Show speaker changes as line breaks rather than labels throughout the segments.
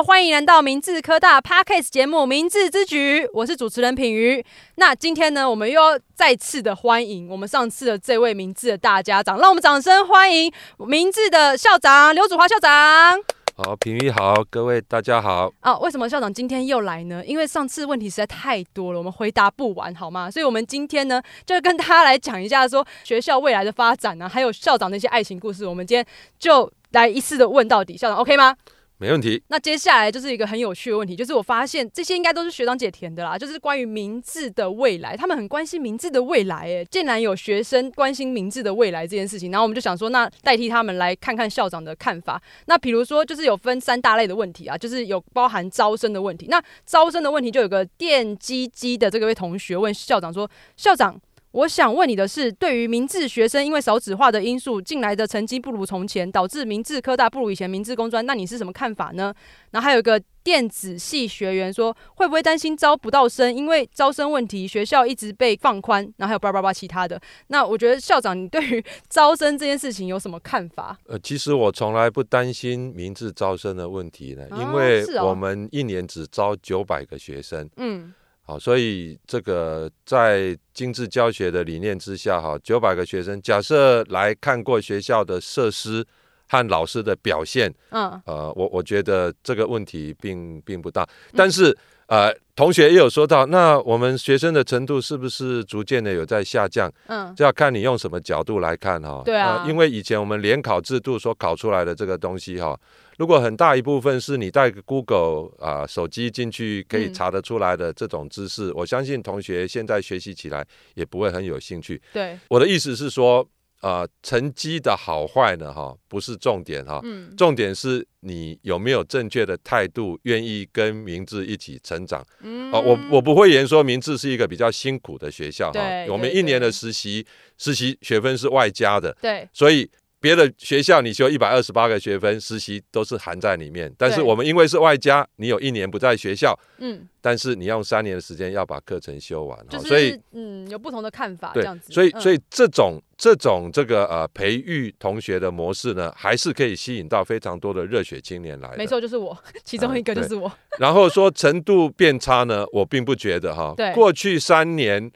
好，欢迎来到明治科大 Podcast 节目《明治之举》，我是主持人品瑜。那今天呢，我们又要再次的欢迎我们上次的这位明治的大家长，让我们掌声欢迎明治的校长刘祖华校长。
好，品瑜好，各位大家好。
啊，为什么校长今天又来呢？因为上次问题实在太多了，我们回答不完，好吗？所以，我们今天呢，就跟大家来讲一下说学校未来的发展呢、啊，还有校长的一些爱情故事。我们今天就来一次的问到底，校长 OK 吗？
没问题。
那接下来就是一个很有趣的问题，就是我发现这些应该都是学长姐填的啦，就是关于明志的未来，他们很关心明志的未来。哎，竟然有学生关心明志的未来这件事情，然后我们就想说，那代替他们来看看校长的看法。那比如说，就是有分三大类的问题啊，就是有包含招生的问题。那招生的问题就有个电机机的这个位同学问校长说，校长。我想问你的是，对于明治学生因为少子化的因素进来的成绩不如从前，导致明治科大不如以前明治工专，那你是什么看法呢？然后还有一个电子系学员说，会不会担心招不到生？因为招生问题，学校一直被放宽，然后还有叭叭叭其他的。那我觉得校长，你对于 招生这件事情有什么看法？
呃，其实我从来不担心明治招生的问题呢，因为我们一年只招九百个学生。嗯。好，所以这个在精致教学的理念之下，哈，九百个学生，假设来看过学校的设施和老师的表现，嗯，呃，我我觉得这个问题并并不大。但是，呃，同学也有说到，那我们学生的程度是不是逐渐的有在下降？嗯，这要看你用什么角度来看哈。对啊，因为以前我们联考制度所考出来的这个东西哈。如果很大一部分是你带个 Google 啊、呃、手机进去可以查得出来的这种知识，嗯、我相信同学现在学习起来也不会很有兴趣。对，我的意思是说，啊、呃，成绩的好坏呢，哈，不是重点哈，嗯、重点是你有没有正确的态度，愿意跟明志一起成长。嗯，啊，我我不会言说明志是一个比较辛苦的学校哈，我们一年的实习实习学分是外加的，对，所以。别的学校你修一百二十八个学分，实习都是含在里面。但是我们因为是外加，你有一年不在学校，嗯，但是你用三年的时间要把课程修完，
就是、
所以
嗯有不同的看法，这样子。
所以所以这种这种这个呃培育同学的模式呢，还是可以吸引到非常多的热血青年来。
没错，就是我，其中一个就是我。
嗯、然后说程度变差呢，我并不觉得哈。对，过去三年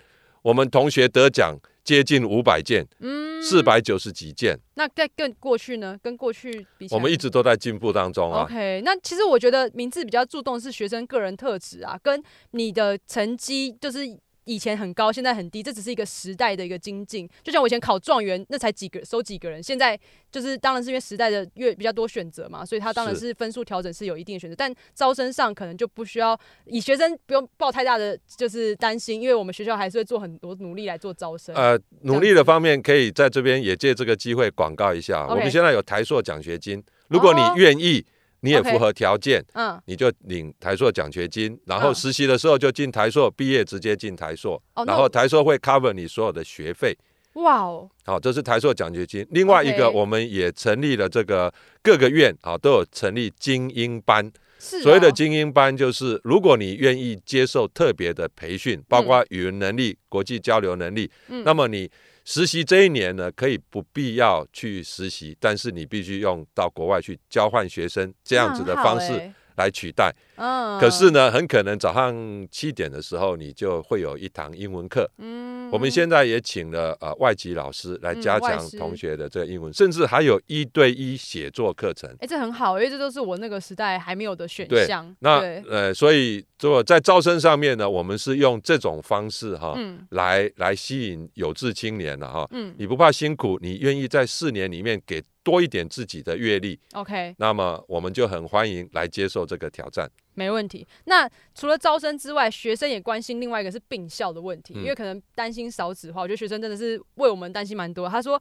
我们同学得奖。接近五百件，嗯，四百九十几件。
那在跟过去呢？跟过去比起来，
我们一直都在进步当中啊。
OK，那其实我觉得名字比较注重是学生个人特质啊，跟你的成绩就是。以前很高，现在很低，这只是一个时代的一个精进。就像我以前考状元，那才几个收几个人，现在就是当然是因为时代的越比较多选择嘛，所以他当然是分数调整是有一定的选择。但招生上可能就不需要以学生不用抱太大的就是担心，因为我们学校还是会做很多努力来做招生。呃，
努力的方面可以在这边也借这个机会广告一下.我们现在有台硕奖学金，如果你愿意。你也符合条件嗯，你就领台硕奖学金，然后实习的时候就进台硕，毕业直接进台硕，哦、然后台硕会 cover 你所有的学费。哇哦，好，这是台硕奖学金。另外一个，我们也成立了这个各个院啊都有成立精英班。是、哦，所谓的精英班就是，如果你愿意接受特别的培训，包括语文能力、嗯、国际交流能力，嗯、那么你。实习这一年呢，可以不必要去实习，但是你必须用到国外去交换学生这样子的方式来取代。嗯，可是呢，很可能早上七点的时候，你就会有一堂英文课。嗯，我们现在也请了呃外籍老师来加强同学的这个英文，甚至还有一对一写作课程。哎，这很好，因为这都是我那个时代还没有的选项。那呃，所以如果在招生上面呢，我们是用这种方式哈，来来吸引有志青年的哈。嗯，你不怕辛苦，你愿意在四年里面给多一点自己的阅历。OK，那么我们就很欢迎来接受这个挑战。没问题。那除了招生之外，学生也关心另外一个是并校的问题，嗯、因为可能担心少子化。我觉得学生真的是为我们担心蛮多。他说：“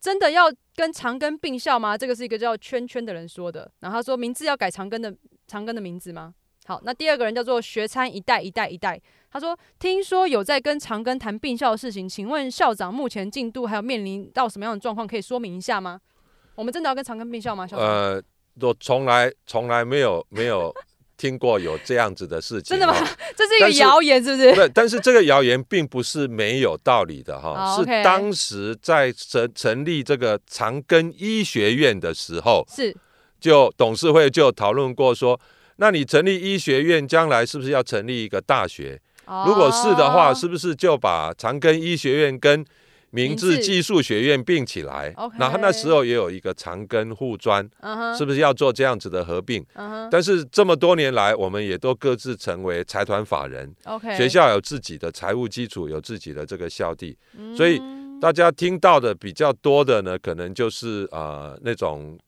真的要跟长庚并校吗？”这个是一个叫圈圈的人说的。然后他说：“名字要改长庚的长庚的名字吗？”好，那第二个人叫做学餐一代一代一代。他说：“听说有在跟长庚谈并校的事情，请问校长目前进度还有面临到什么样的状况，可以说明一下吗？我们真的要跟长庚并校吗？校长？呃，我从来从来没有 没有。听过有这样子的事情？
真的吗？这是一个谣言，是不是？
对，但是这个谣言并不是没有道理的哈。是当时在成成立这个长庚医学院的时候，是就董事会就讨论过说，那你成立医学院，将来是不是要成立一个大学？哦、如果是的话，是不是就把长庚医学院跟明治技术学院并起来，然后那时候也有一个长庚护专，uh-huh. 是不是要做这样子的合并？Uh-huh. 但是这么多年来，我们也都各自成为财团法人.学校有自己的财务基础，有自己的这个校地，嗯、所以大家听到的比较多的呢，可能就是呃那种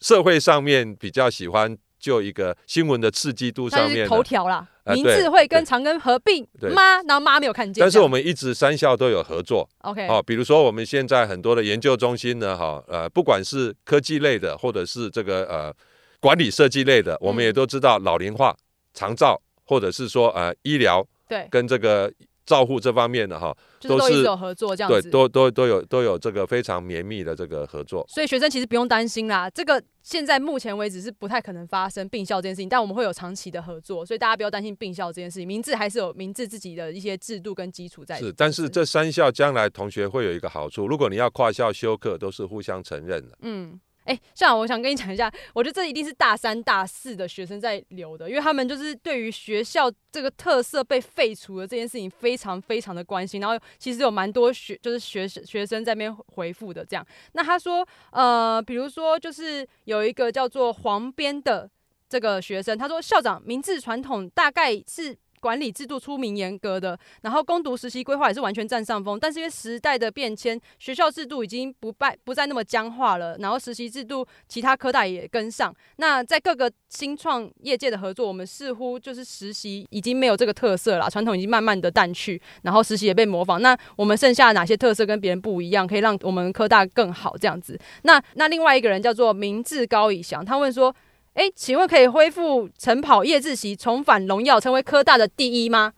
社会上面比较喜欢。就一个新闻的刺激度上面，
头条啦，名字会跟长庚合并吗？然后妈没有看见。
但是我们一直三校都有合作。
OK，
哦，比如说我们现在很多的研究中心呢，哈，呃，不管是科技类的，或者是这个呃管理设计类的，我们也都知道老龄化、长照，或者是说呃医疗，对，跟这个。照护这方面的哈，
都是有合作这样子，
对，都都都有都有这个非常绵密的这个合作。
所以学生其实不用担心啦，这个现在目前为止是不太可能发生并校这件事情，但我们会有长期的合作，所以大家不要担心并校这件事情。明治还是有明治自己的一些制度跟基础在。
是，但是这三校将来同学会有一个好处，如果你要跨校修课，都是互相承认的。
嗯。哎，校长，我想跟你讲一下，我觉得这一定是大三、大四的学生在留的，因为他们就是对于学校这个特色被废除的这件事情非常非常的关心。然后其实有蛮多学就是学学生在那边回复的这样。那他说，呃，比如说就是有一个叫做黄边的这个学生，他说校长，明治传统大概是。管理制度出名严格的，然后攻读实习规划也是完全占上风。但是因为时代的变迁，学校制度已经不败不再那么僵化了。然后实习制度，其他科大也跟上。那在各个新创业界的合作，我们似乎就是实习已经没有这个特色了，传统已经慢慢的淡去。然后实习也被模仿。那我们剩下哪些特色跟别人不一样，可以让我们科大更好这样子？那那另外一个人叫做明治高以翔，他问说。哎，请问可以恢复晨跑夜自习，重返荣耀，成为科大的第一吗？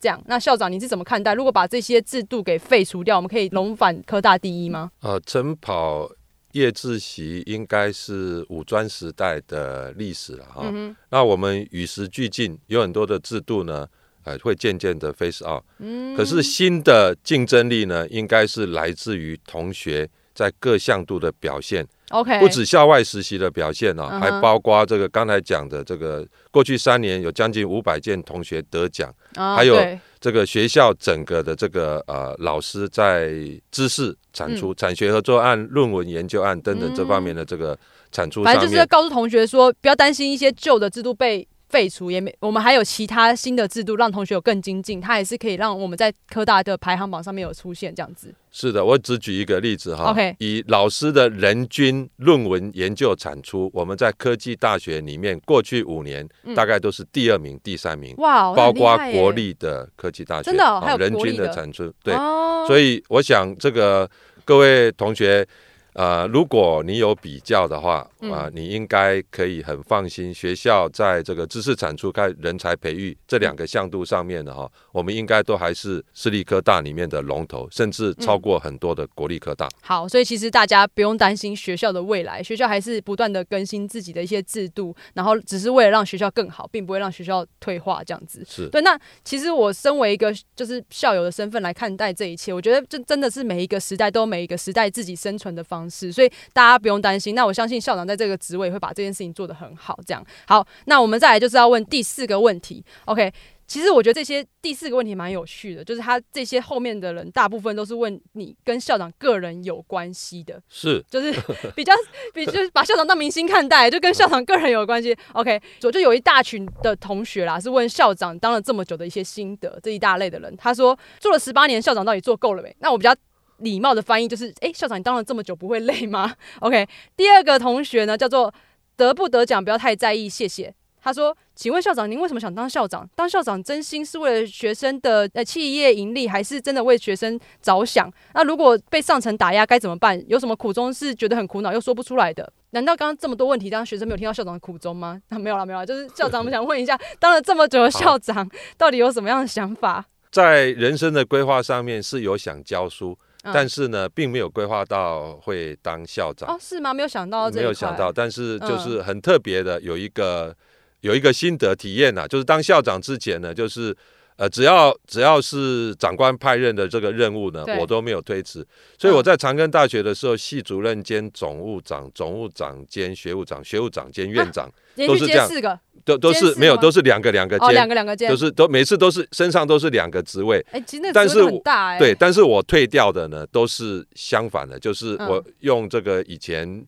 这样，那校长你是怎么看待？如果把这些制度给废除掉，我们可以重返科大第一吗？
呃，晨跑夜自习应该是五专时代的历史了哈、嗯。那我们与时俱进，有很多的制度呢，呃，会渐渐的 face out。嗯。可是新的竞争力呢，应该是来自于同学在各项度的表现。
OK，
不止校外实习的表现呢、啊，uh -huh. 还包括这个刚才讲的这个过去三年有将近五百件同学得奖，uh, 还有这个学校整个的这个呃老师在知识产出、嗯、产学合作案、论文研究案等等这方面的这个产出上面，
反正就是告诉同学说，不要担心一些旧的制度被。废除也没，我们还有其他新的制度，让同学有更精进，它也是可以让我们在科大的排行榜上面有出现这样子。
是的，我只举一个例子哈。
OK，
以老师的人均论文研究产出，我们在科技大学里面过去五年、嗯、大概都是第二名、第三名。哇，包括国立的科技大学，
真的、哦、还有
人均的产出。对、哦，所以我想这个各位同学。呃，如果你有比较的话，啊、你应该可以很放心，学校在这个知识产出、跟人才培育这两个向度上面的哈，我们应该都还是私立科大里面的龙头，甚至超过很多的国立科大。嗯、
好，所以其实大家不用担心学校的未来，学校还是不断的更新自己的一些制度，然后只是为了让学校更好，并不会让学校退化这样子。
是
对。那其实我身为一个就是校友的身份来看待这一切，我觉得这真的是每一个时代都有每一个时代自己生存的方式。是，所以大家不用担心。那我相信校长在这个职位会把这件事情做得很好。这样好，那我们再来就是要问第四个问题。OK，其实我觉得这些第四个问题蛮有趣的，就是他这些后面的人大部分都是问你跟校长个人有关系的，
是，
就是 比较比就是把校长当明星看待，就跟校长个人有关系。OK，我就有一大群的同学啦，是问校长当了这么久的一些心得，这一大类的人，他说做了十八年，校长到底做够了没？那我比较。礼貌的翻译就是，哎，校长，你当了这么久，不会累吗？OK，第二个同学呢，叫做得不得奖不要太在意，谢谢。他说，请问校长，您为什么想当校长？当校长真心是为了学生的呃企业盈利，还是真的为学生着想？那如果被上层打压该怎么办？有什么苦衷是觉得很苦恼又说不出来的？难道刚刚这么多问题，当学生没有听到校长的苦衷吗？啊，没有了，没有了，就是校长，我们想问一下，当了这么久的校长，到底有什么样的想法？
在人生的规划上面是有想教书。但是呢，并没有规划到会当校长
哦？是吗？没有想到，
没有想到。但是就是很特别的，有一个有一个心得体验呐，就是当校长之前呢，就是呃，只要只要是长官派任的这个任务呢，我都没有推辞。所以我在长庚大学的时候，系主任兼总务长、总务长兼学务长、学务长兼院长，都是这样。都都是没有，都是两个两个兼，
两个两个兼，
都是都每次都是身上都是两个职位。
哎，其实但是很大哎。
对，但是我退掉的呢，都是相反的，就是我用这个以前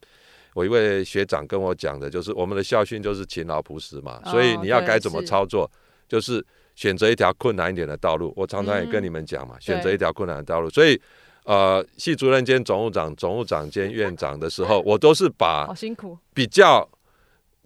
我一位学长跟我讲的，就是我们的校训就是勤劳朴实嘛，所以你要该怎么操作，就是选择一条困难一点的道路。我常常也跟你们讲嘛，选择一条困难的道路。所以呃，系主任兼总务长、总务长兼院长的时候，我都是把好辛苦比较。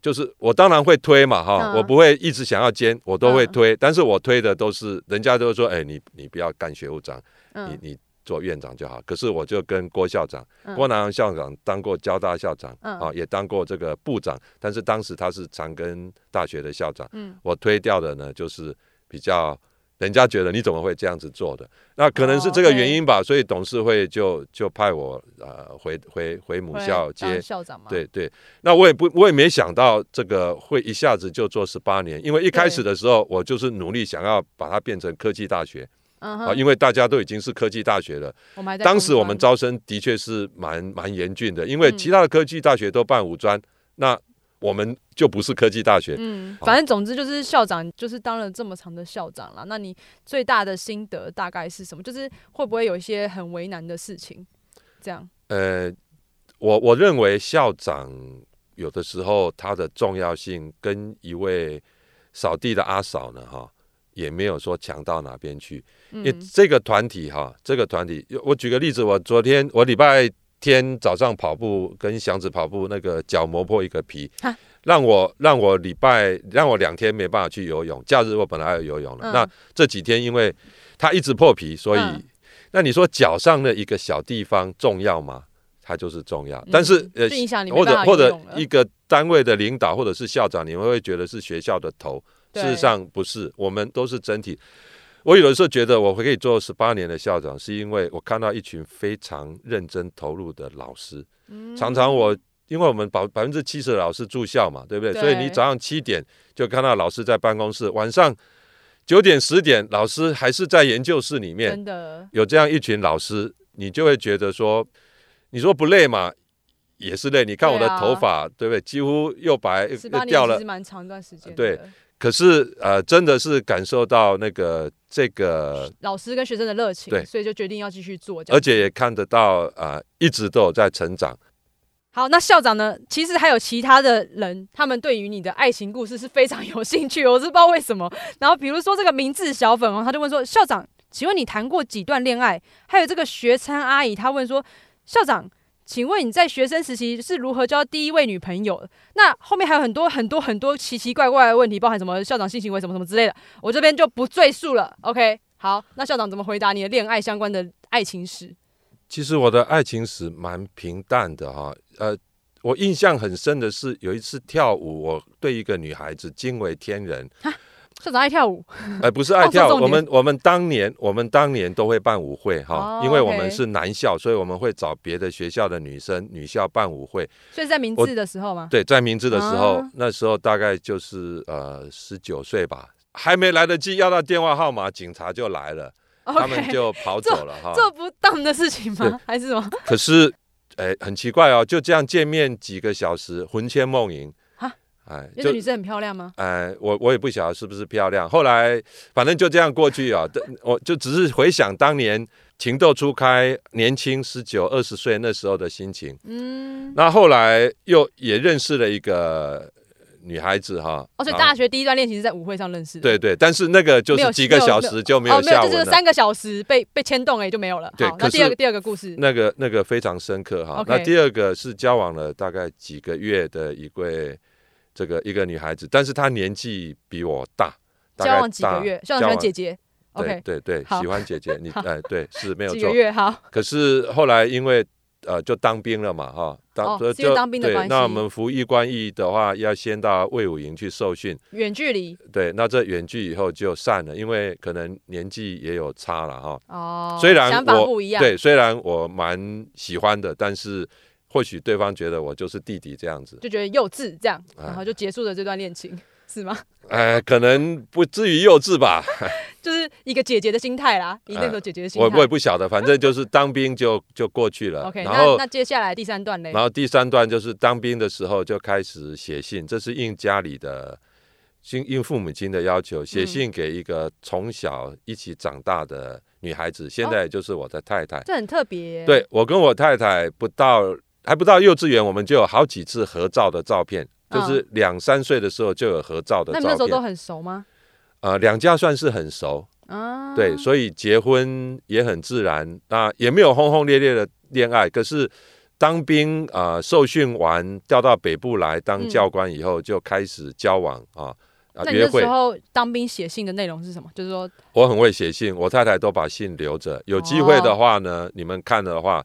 就是我当然会推嘛哈，我不会一直想要兼，我都会推，但是我推的都是人家都说，哎，你你不要干学务长，你你做院长就好。可是我就跟郭校长，郭南阳校长当过交大校长啊，也当过这个部长，但是当时他是长庚大学的校长，我推掉的呢就是比较。人家觉得你怎么会这样子做的？那可能是这个原因吧，所以董事会就就派我呃回回回母校接校长嘛。对对，那我也不我也没想到这个会一下子就做十八年，因为一开始的时候我就是努力想要把它变成科技大学啊，因为大家都已经是科技大学了。当时我们招生的确是蛮蛮严峻的，因为其他的科技大学都办五专，那。我们就不是科技大学，
嗯，反正总之就是校长，就是当了这么长的校长了。那你最大的心得大概是什么？就是会不会有一些很为难的事情？这样？
呃，我我认为校长有的时候他的重要性跟一位扫地的阿嫂呢，哈，也没有说强到哪边去。因为这个团体哈，这个团体，我举个例子，我昨天我礼拜。天早上跑步跟祥子跑步，那个脚磨破一个皮，让我让我礼拜让我两天没办法去游泳。假日我本来要游泳了，那这几天因为他一直破皮，所以那你说脚上的一个小地方重要吗？它就是重要，但是呃或者或者一个单位的领导或者是校长，你们会觉得是学校的头，事实上不是，我们都是整体。我有的时候觉得我会可以做十八年的校长，是因为我看到一群非常认真投入的老师。常常我因为我们百百分之七十的老师住校嘛，对不对？所以你早上七点就看到老师在办公室，晚上九点十点老师还是在研究室里面。真的有这样一群老师，你就会觉得说，你说不累嘛，也是累。你看我的头发，对不对？几乎又白又掉了，
蛮长一段时间。
对。可是呃，真的是感受到那个这个
老师跟学生的热情，对，所以就决定要继续做，
而且也看得到啊、呃，一直都有在成长。
好，那校长呢？其实还有其他的人，他们对于你的爱情故事是非常有兴趣，我是不知道为什么。然后比如说这个名字小粉红，他就问说：校长，请问你谈过几段恋爱？还有这个学餐阿姨，她问说：校长。请问你在学生时期是如何交第一位女朋友？那后面还有很多很多很多奇奇怪怪的问题，包含什么校长性行为什么什么之类的，我这边就不赘述了。OK，好，那校长怎么回答你的恋爱相关的爱情史？
其实我的爱情史蛮平淡的哈，呃，我印象很深的是有一次跳舞，我对一个女孩子惊为天人。
校长爱跳舞？
哎，不是爱跳舞，我们我们当年我们当年都会办舞会哈，因为我们是男校，所以我们会找别的学校的女生女校办舞会。
所以在明治的时候吗？
对，在明治的时候，那时候大概就是呃十九岁吧，还没来得及要到电话号码，警察就来了，他们就跑走了哈。
做不当的事情吗？还是什么？
可是哎，很奇怪哦，就这样见面几个小时，魂牵梦萦。
哎，那个女生很漂亮吗？
哎，我我也不晓得是不是漂亮。后来反正就这样过去啊，我就只是回想当年情窦初开、年轻十九二十岁那时候的心情。嗯，那后来又也认识了一个女孩子哈。
哦，所以大学第一段恋情是在舞会上认识的。
对对，但是那个就是几个小时就没有下文了。哦，
就是三个小时被被牵动哎，就没有了。
对，
那第二个第二个故事，
那个那个非常深刻哈。那第二个是交往了大概几个月的一位。这个一个女孩子，但是她年纪比我大，大概大，交往几个月，
交往姐姐。
对对对，喜欢姐姐，你哎对是没有错。
几个月好。
可是后来因为呃就当兵了嘛哈，当
哦，就当兵的关系。
那我们服役官役的话，要先到卫武营去受训，
远距离。
对，那这远距以后就散了，因为可能年纪也有差了哈。哦。虽然我。对，虽然我蛮喜欢的，但是。或许对方觉得我就是弟弟这样子，
就觉得幼稚这样，然后就结束了这段恋情，是吗？
哎，可能不至于幼稚吧。
就是一个姐姐的心态啦，以那个姐姐的心态。
我我也不晓得，反正就是当兵就就过去了。
OK，
然后
那那接下来第三段呢？
然后第三段就是当兵的时候就开始写信，这是应家里的，应应父母亲的要求，写信给一个从小一起长大的女孩子，现在就是我的太太。
这很特别。
对，我跟我太太不到还不到幼稚园，我们就有好几次合照的照片。就是两三岁的时候就有合照的照片。
那那时候都很熟吗？
呃，两家算是很熟啊。对，所以结婚也很自然，那也没有轰轰烈烈的恋爱。可是当兵啊、呃，受训完调到北部来当教官以后，就开始交往啊啊约会。
那时候当兵写信的内容是什么？就是说，
我很会写信，我太太都把信留着。有机会的话呢，哦、你们看的话。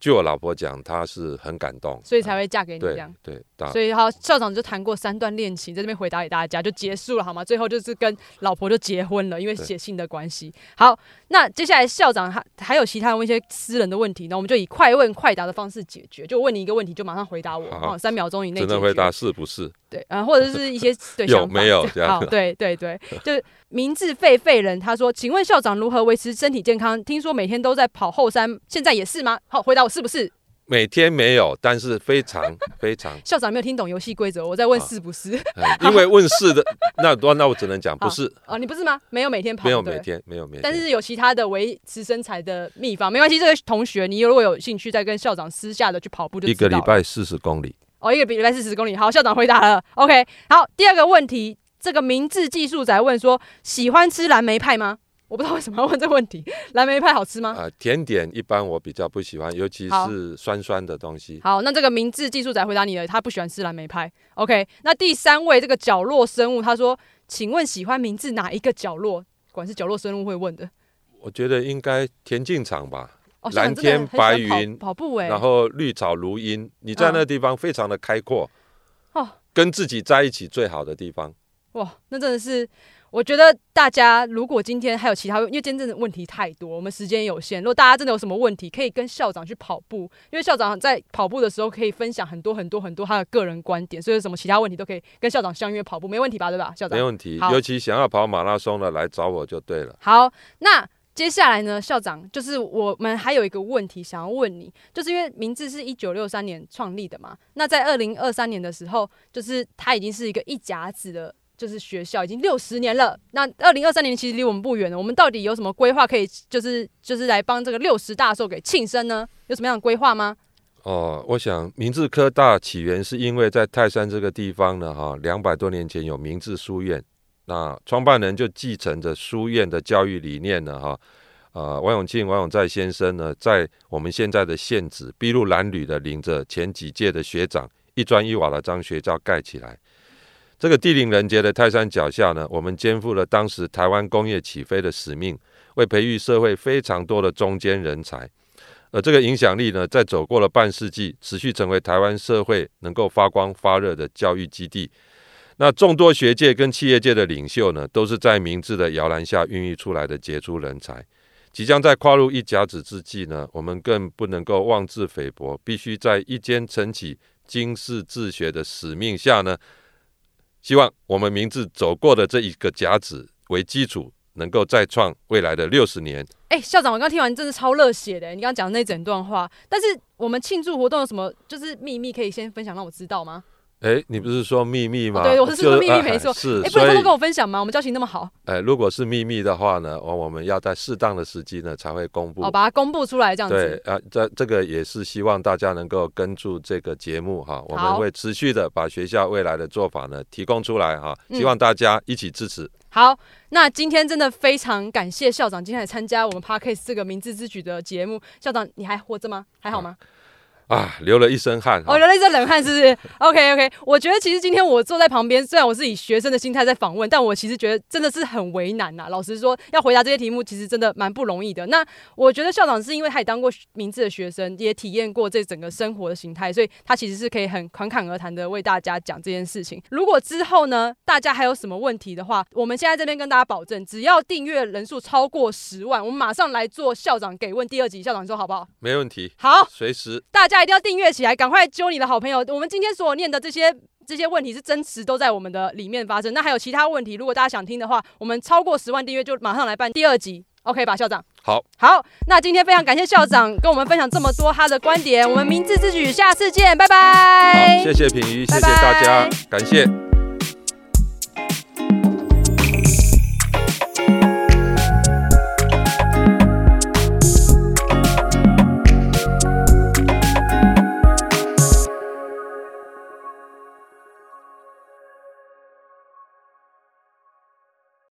据我老婆讲，她是很感动，
所以才会嫁给你这样。
对，对，
所以好，校长就谈过三段恋情，在这边回答给大家就结束了，好吗？最后就是跟老婆就结婚了，因为写信的关系。好，那接下来校长还还有其他问一些私人的问题，那我们就以快问快答的方式解决。就问你一个问题，就马上回答我，啊，三秒钟以内。
只能回答是不是？
对，啊，或者是一些对
有没有这样？
好，对对对，就是名字废废人，他说，请问校长如何维持身体健康？听说每天都在跑后山，现在也是吗？好，回答我是不是？
每天没有，但是非常 非常。
校长没有听懂游戏规则，我在问是不是？
因为问是的，那那我只能讲 不是。
哦，你不是吗？没有每天跑，
没有每天，没有每天。
但是有其他的维持身材的秘方，没关系。这个同学，你如果有兴趣，再跟校长私下的去跑步就，就
一个礼拜四十公里。
哦，一个礼拜四十公里。好，校长回答了。OK，好，第二个问题，这个明智技术宅问说，喜欢吃蓝莓派吗？我不知道为什么要问这个问题，蓝莓派好吃吗？啊、
呃，甜点一般我比较不喜欢，尤其是酸酸的东西。
好，好，那这个明智技术仔回答你了，他不喜欢吃蓝莓派。OK，那第三位这个角落生物他说，请问喜欢明智哪一个角落？管是角落生物会问的。
我觉得应该田径场吧，
哦、
蓝天白云，
跑，步哎，
然后绿草如茵，你在那个地方非常的开阔，
哦，
跟自己在一起最好的地方。
哇，那真的是。我觉得大家如果今天还有其他，因为今天真的问题太多，我们时间有限。如果大家真的有什么问题，可以跟校长去跑步，因为校长在跑步的时候可以分享很多很多很多他的个人观点，所以有什么其他问题都可以跟校长相约跑步，没问题吧？对吧，校长？
没问题，尤其想要跑马拉松的来找我就对了。
好，那接下来呢，校长就是我们还有一个问题想要问你，就是因为名字是一九六三年创立的嘛，那在二零二三年的时候，就是它已经是一个一甲子的。就是学校已经六十年了，那二零二三年其实离我们不远了。我们到底有什么规划可以，就是就是来帮这个六十大寿给庆生呢？有什么样的规划吗？
哦，我想明治科大起源是因为在泰山这个地方呢，哈，两百多年前有明治书院，那创办人就继承着书院的教育理念呢，哈，呃，王永庆、王永在先生呢，在我们现在的县址筚路蓝缕的领着前几届的学长一砖一瓦的将学校盖起来。这个地灵人杰的泰山脚下呢，我们肩负了当时台湾工业起飞的使命，为培育社会非常多的中间人才。而这个影响力呢，在走过了半世纪，持续成为台湾社会能够发光发热的教育基地。那众多学界跟企业界的领袖呢，都是在明智的摇篮下孕育出来的杰出人才。即将在跨入一甲子之际呢，我们更不能够妄自菲薄，必须在一肩撑起经世治学的使命下呢。希望我们明治走过的这一个甲子为基础，能够再创未来的六十年。
哎，校长，我刚听完真是超热血的，你刚刚讲的那整段话。但是我们庆祝活动有什么就是秘密可以先分享让我知道吗？
哎，你不是说秘密吗？
哦、对，我是说秘密没错。
是，
哎，不能偷偷跟我分享吗？我们交情那么好。
哎，如果是秘密的话呢，我我们要在适当的时机呢才会公布。
哦，把它公布出来这样子。
对啊，这这个也是希望大家能够跟住这个节目哈，我们会持续的把学校未来的做法呢提供出来哈，希望大家一起支持。嗯、
好，那今天真的非常感谢校长今天来参加我们 parkase 这个明智之举的节目。校长，你还活着吗？还好吗？啊
啊，流了一身汗。
哦，流了一身冷汗，是不是？OK OK，我觉得其实今天我坐在旁边，虽然我是以学生的心态在访问，但我其实觉得真的是很为难呐、啊。老实说，要回答这些题目，其实真的蛮不容易的。那我觉得校长是因为他也当过明志的学生，也体验过这整个生活的形态，所以他其实是可以很侃侃而谈的为大家讲这件事情。如果之后呢，大家还有什么问题的话，我们现在这边跟大家保证，只要订阅人数超过十万，我们马上来做校长给问第二集。校长你说好不好？
没问题。
好，
随时。
大家一定要订阅起来。赶快揪你的好朋友！我们今天所念的这些这些问题是真实都在我们的里面发生。那还有其他问题，如果大家想听的话，我们超过十万订阅就马上来办第二集，OK 吧，校长？
好，
好，那今天非常感谢校长跟我们分享这么多他的观点，我们明智之举，下次见，拜拜。
好，谢谢品瑜，谢谢大家，拜拜感谢。